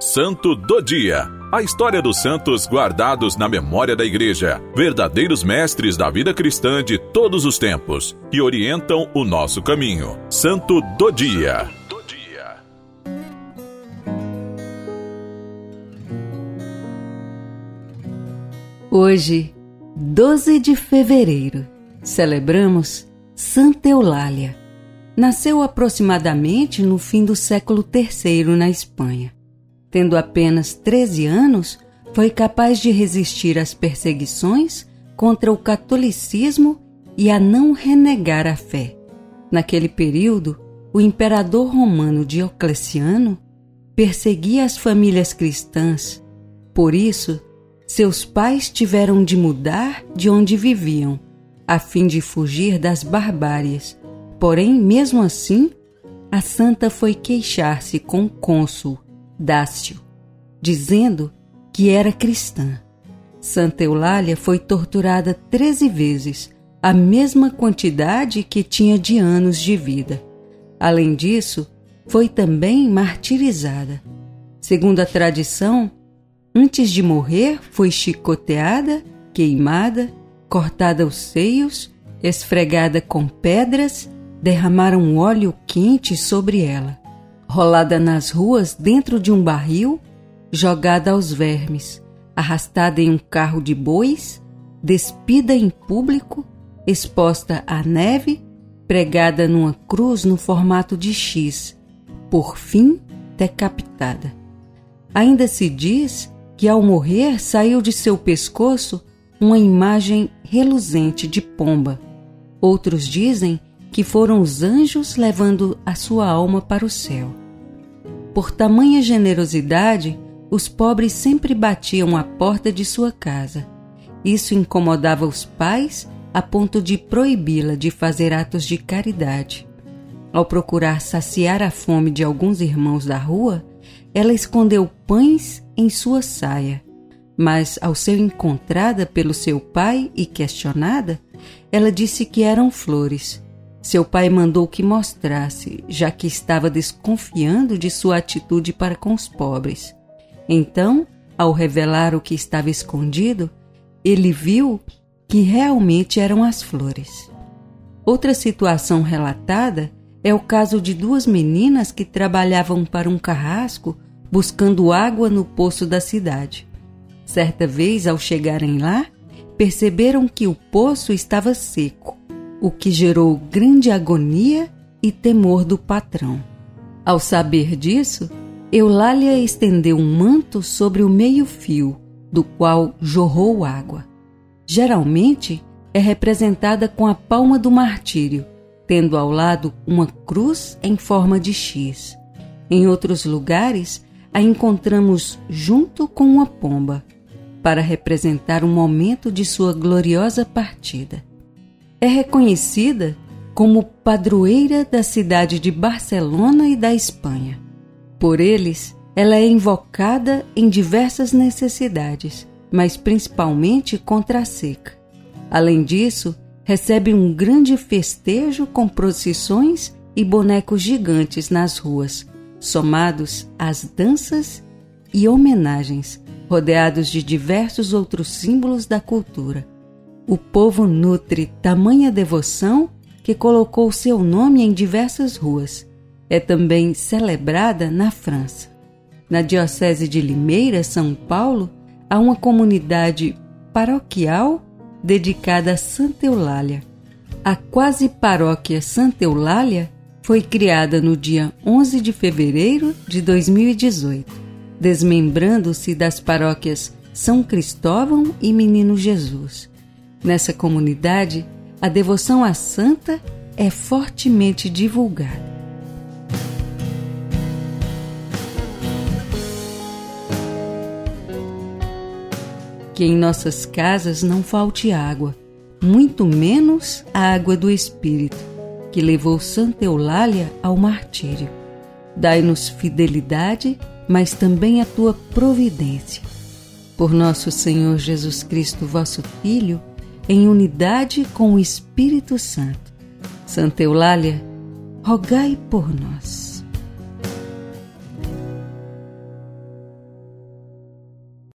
Santo do Dia. A história dos santos guardados na memória da Igreja, verdadeiros mestres da vida cristã de todos os tempos, que orientam o nosso caminho. Santo do Dia. Hoje, 12 de fevereiro, celebramos Santa Eulália. Nasceu aproximadamente no fim do século III na Espanha. Tendo apenas 13 anos, foi capaz de resistir às perseguições contra o catolicismo e a não renegar a fé. Naquele período, o imperador romano Diocleciano perseguia as famílias cristãs. Por isso, seus pais tiveram de mudar de onde viviam, a fim de fugir das barbáries. Porém, mesmo assim, a santa foi queixar-se com o cônsul Dácio, dizendo que era cristã. Santa Eulália foi torturada treze vezes, a mesma quantidade que tinha de anos de vida. Além disso, foi também martirizada. Segundo a tradição, antes de morrer, foi chicoteada, queimada, cortada os seios, esfregada com pedras, derramaram óleo quente sobre ela rolada nas ruas dentro de um barril, jogada aos vermes, arrastada em um carro de bois, despida em público, exposta à neve, pregada numa cruz no formato de X, por fim decapitada. Ainda se diz que ao morrer saiu de seu pescoço uma imagem reluzente de pomba. Outros dizem que foram os anjos levando a sua alma para o céu. Por tamanha generosidade, os pobres sempre batiam à porta de sua casa. Isso incomodava os pais a ponto de proibi-la de fazer atos de caridade. Ao procurar saciar a fome de alguns irmãos da rua, ela escondeu pães em sua saia. Mas, ao ser encontrada pelo seu pai e questionada, ela disse que eram flores seu pai mandou que mostrasse, já que estava desconfiando de sua atitude para com os pobres. Então, ao revelar o que estava escondido, ele viu que realmente eram as flores. Outra situação relatada é o caso de duas meninas que trabalhavam para um carrasco buscando água no poço da cidade. Certa vez, ao chegarem lá, perceberam que o poço estava seco o que gerou grande agonia e temor do patrão. Ao saber disso, Eulália estendeu um manto sobre o meio-fio, do qual jorrou água. Geralmente é representada com a palma do martírio, tendo ao lado uma cruz em forma de X. Em outros lugares, a encontramos junto com uma pomba, para representar o momento de sua gloriosa partida é reconhecida como padroeira da cidade de Barcelona e da Espanha. Por eles, ela é invocada em diversas necessidades, mas principalmente contra a seca. Além disso, recebe um grande festejo com procissões e bonecos gigantes nas ruas, somados às danças e homenagens, rodeados de diversos outros símbolos da cultura o povo nutre tamanha devoção que colocou seu nome em diversas ruas. É também celebrada na França. Na Diocese de Limeira, São Paulo, há uma comunidade paroquial dedicada a Santa Eulália. A quase paróquia Santa Eulália foi criada no dia 11 de fevereiro de 2018, desmembrando-se das paróquias São Cristóvão e Menino Jesus. Nessa comunidade, a devoção à santa é fortemente divulgada. Que em nossas casas não falte água, muito menos a água do Espírito, que levou Santa Eulália ao martírio. Dai-nos fidelidade, mas também a tua providência. Por nosso Senhor Jesus Cristo, vosso Filho, em unidade com o Espírito Santo. Santa Eulália, rogai por nós.